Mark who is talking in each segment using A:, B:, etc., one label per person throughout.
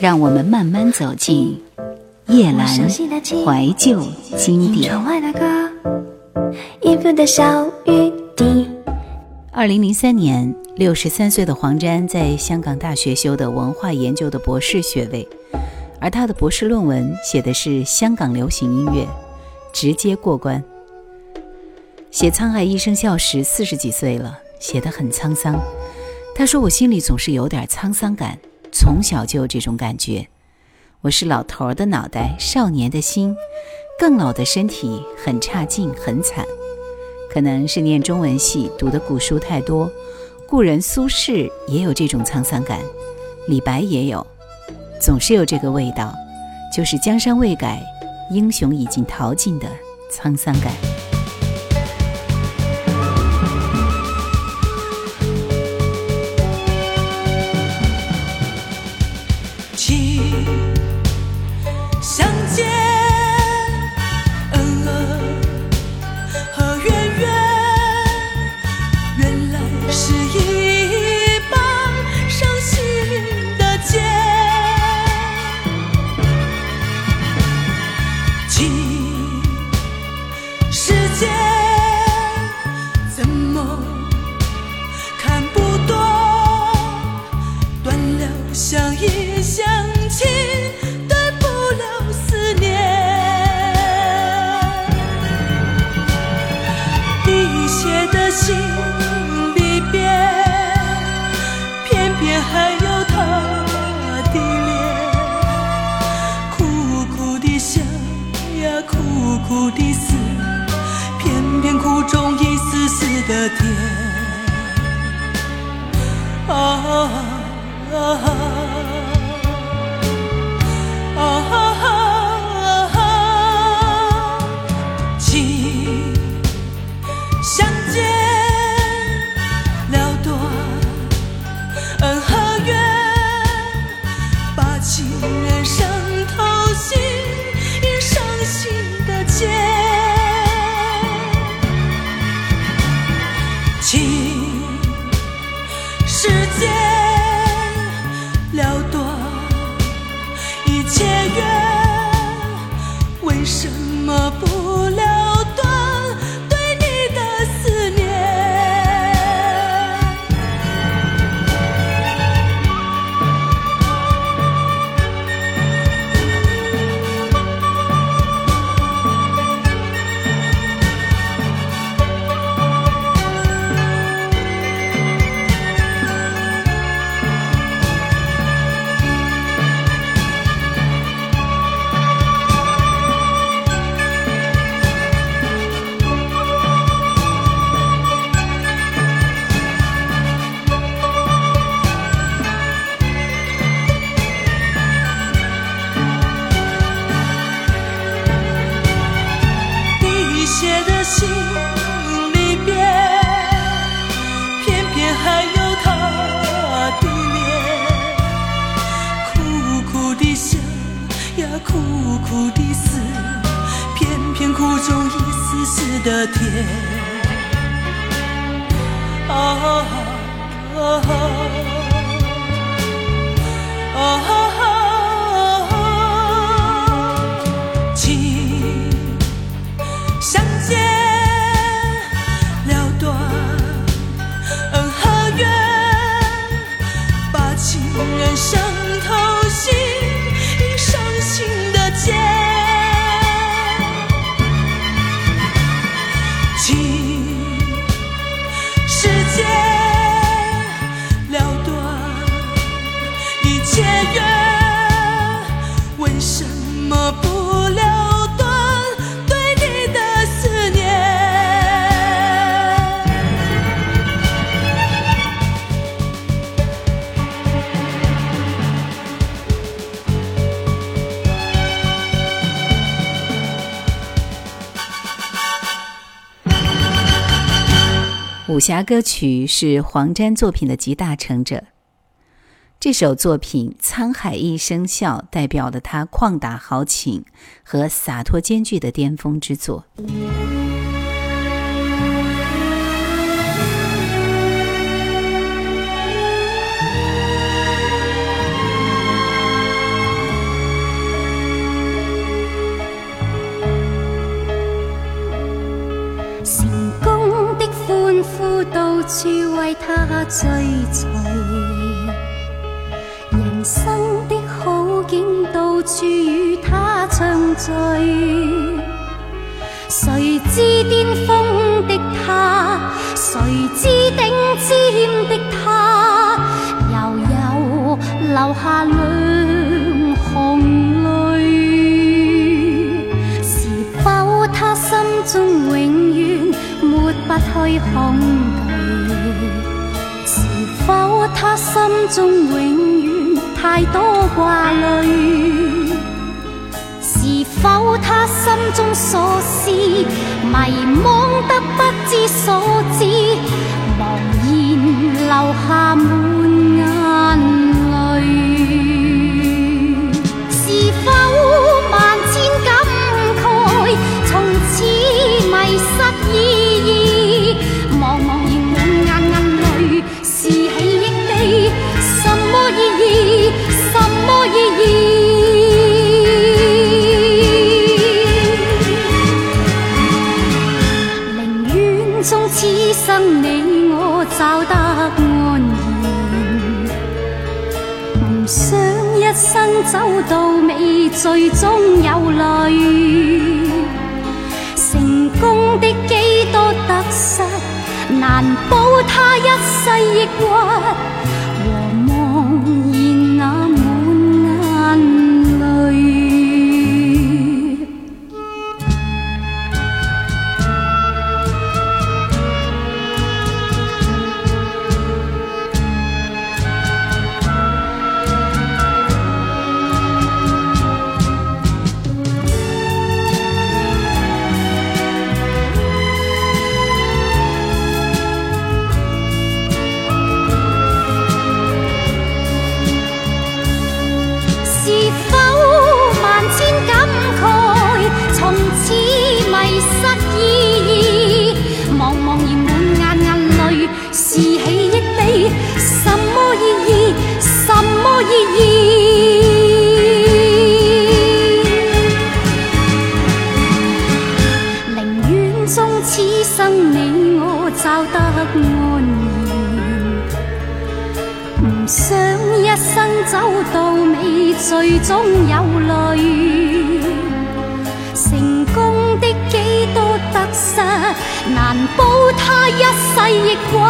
A: 让我们慢慢走进叶阑怀旧经典。二零零三年，六十三岁的黄沾在香港大学修的文化研究的博士学位，而他的博士论文写的是香港流行音乐，直接过关。写《沧海一声笑》时，四十几岁了，写的很沧桑。他说：“我心里总是有点沧桑感。”从小就有这种感觉，我是老头儿的脑袋，少年的心，更老的身体很差劲，很惨。可能是念中文系读的古书太多，故人苏轼也有这种沧桑感，李白也有，总是有这个味道，就是江山未改，英雄已经淘尽的沧桑感。ah 苦中一丝丝的甜啊。武侠歌曲是黄沾作品的集大成者，这首作品《沧海一声笑》代表了他旷达豪情和洒脱兼具的巅峰之作。
B: 到处为他追随，人生的好景到处与他畅醉。谁知巅峰的他，谁知顶尖的他，又有留下两行泪？是否他心中永远抹不去红？是否他心中永远太多挂虑？是否他心中所思迷惘得不知所知，茫然留下满眼泪？是否？想一生走到尾，最终有泪。成功的几多得失，难保他一世抑郁。走到尾，最终有泪。成功的几多得失，难保他一世
C: 亦。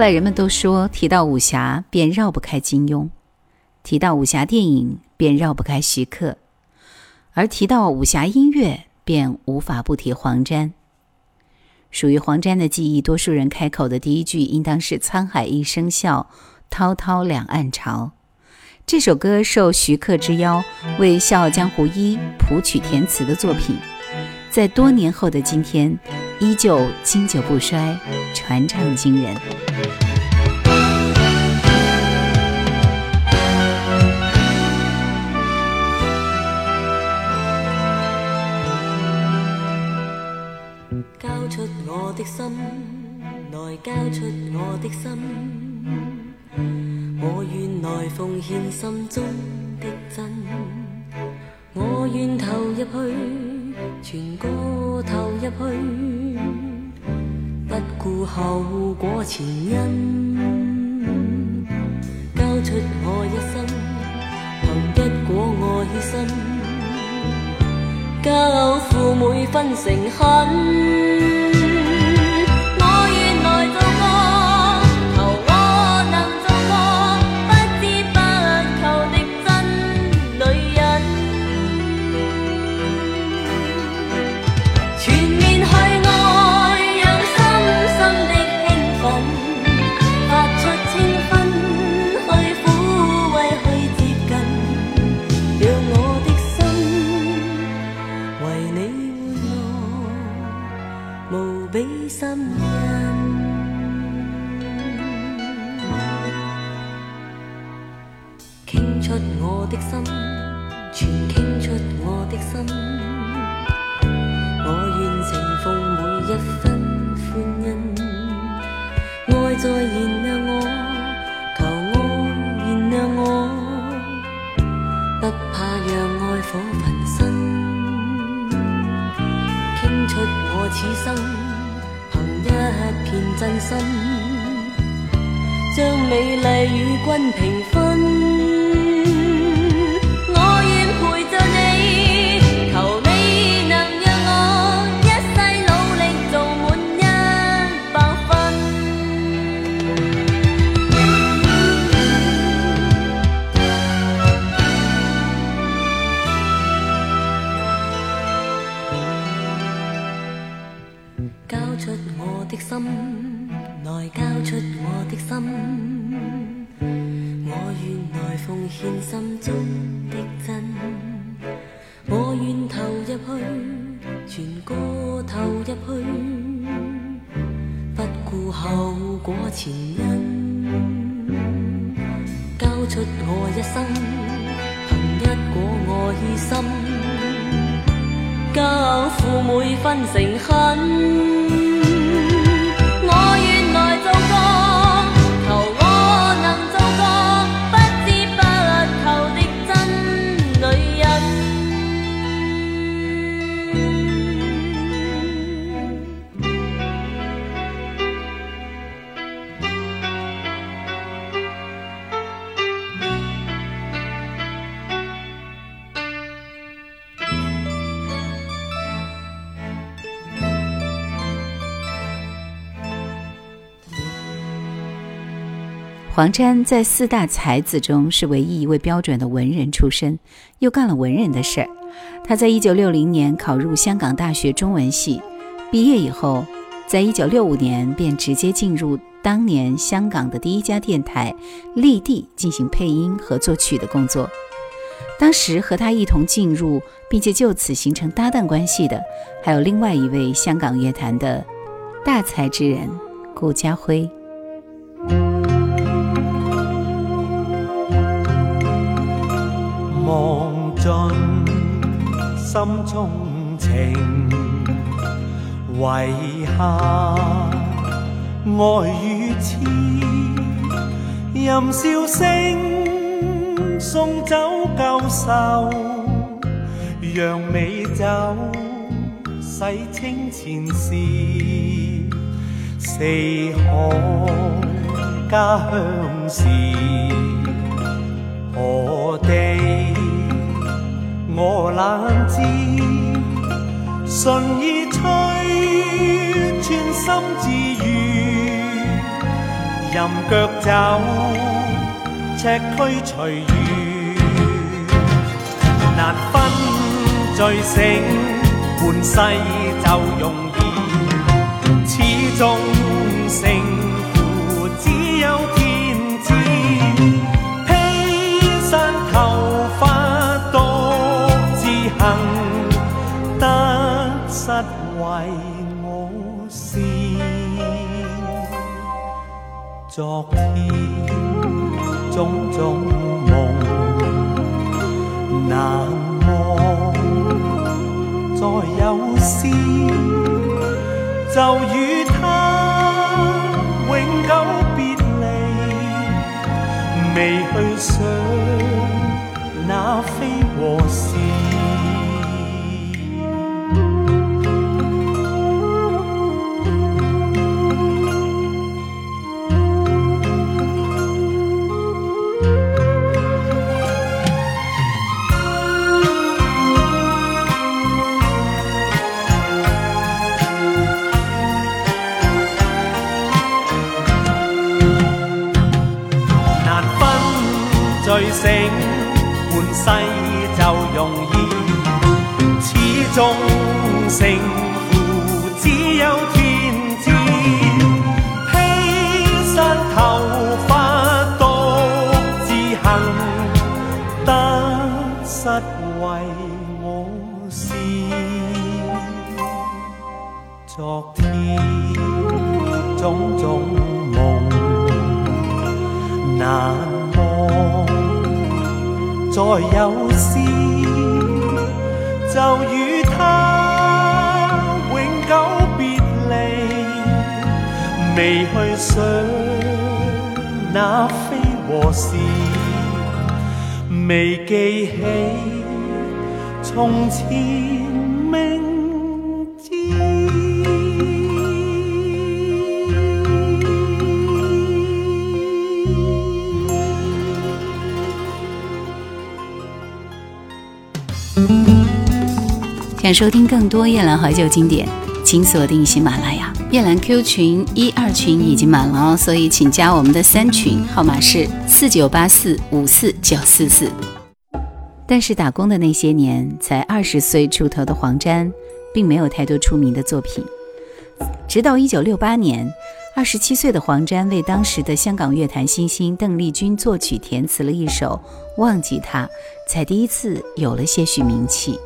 C: 来，人们都说提到武侠便绕不开金庸，提到武侠电影便绕不开徐克，而提到武侠音乐便无法不提黄沾。属于黄沾的记忆，多数人开口的第一句应当是“沧海一声笑，滔滔两岸潮”。这首歌受徐克之邀为《笑傲江湖一》谱曲填词的作品，在多年后的今天。依旧经久不衰，传唱惊人。
D: 交出我的心，来交出我的心，我愿来奉献心中的真，我愿投入去。全歌投入去，不顾后果前因。交出我一生，凭一果爱心，交付每分诚恳。出我的心，全倾出我的心，我愿承奉每一分欢欣，爱在原谅我，求我原谅我，不怕让爱火焚身。倾出我此生，凭一片真心，将美丽与君平分。
C: 王沾在四大才子中是唯一一位标准的文人出身，又干了文人的事儿。他在一九六零年考入香港大学中文系，毕业以后，在一九六五年便直接进入当年香港的第一家电台立地进行配音和作曲的工作。当时和他一同进入并且就此形成搭档关系的，还有另外一位香港乐坛的大才之人顾家辉。
E: 心中情，遗下爱与痴，任笑声送走旧愁，让美酒洗清前事，四海家乡事，何地？我冷知，顺意吹寸心自圆，任脚走，尺躯随缘，难分醉醒，半世就容易，始终成。为我思，昨天种种梦难忘。再有思，就与他永久别离。未去想。再有事，就与他永久别离。未去想那非和事，未记起从前。
F: 收听更多夜兰怀旧经典，请锁定喜马拉雅夜兰 Q 群一二群已经满了，哦，所以请加我们的三群，号码是四九八四五四九四四。但是打工的那些年，才二十岁出头的黄沾，并没有太多出名的作品。直到一九六八年，二十七岁的黄沾为当时的香港乐坛新星邓丽君作曲填词了一首《忘记他》，才第一次有了些许名气。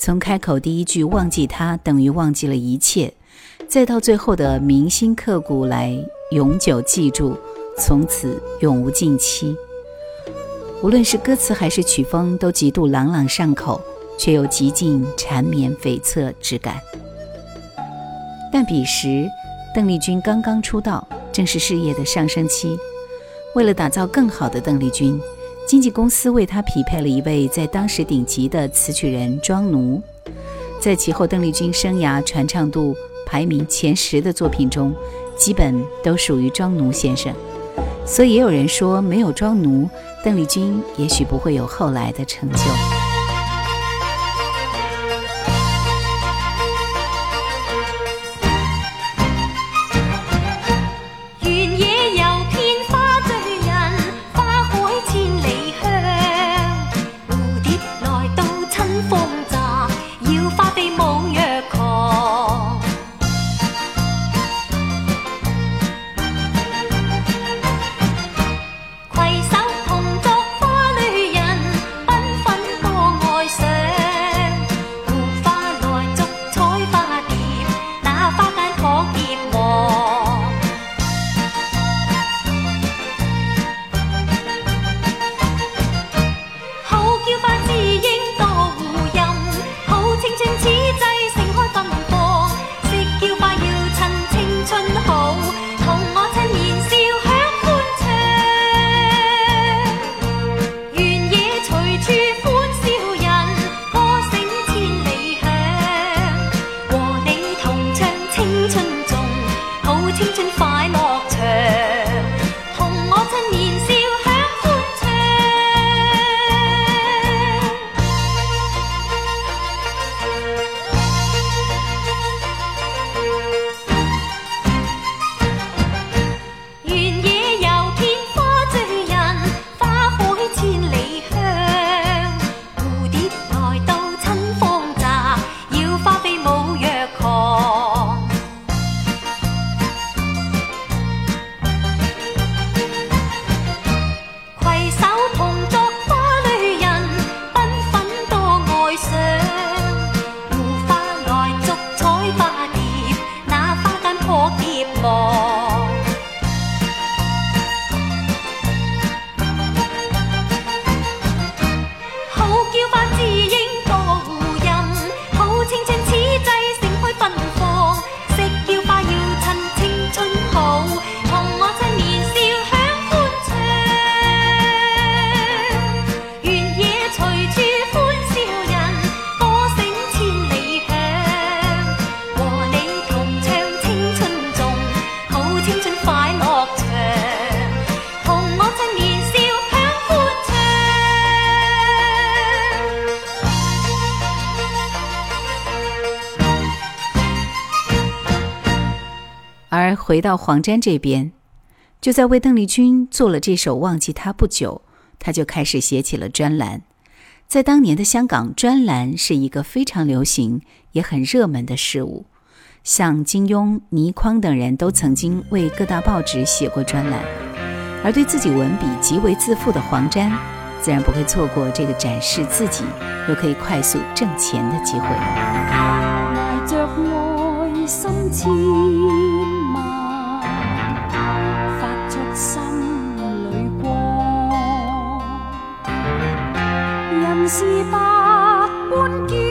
F: 从开口第一句“忘记他”等于忘记了一切，再到最后的铭心刻骨来永久记住，从此永无尽期。无论是歌词还是曲风，都极度朗朗上口，却又极尽缠绵悱恻之感。但彼时，邓丽君刚刚出道，正是事业的上升期，为了打造更好的邓丽君。经纪公司为他匹配了一位在当时顶级的词曲人庄奴，在其后邓丽君生涯传唱度排名前十的作品中，基本都属于庄奴先生，所以也有人说，没有庄奴，邓丽君也许不会有后来的成就。而回到黄沾这边，就在为邓丽君做了这首《忘记他》不久，他就开始写起了专栏。在当年的香港，专栏是一个非常流行也很热门的事物，像金庸、倪匡等人都曾经为各大报纸写过专栏。而对自己文笔极为自负的黄沾，自然不会错过这个展示自己又可以快速挣钱的机会。
B: 是百般娇。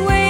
B: anyway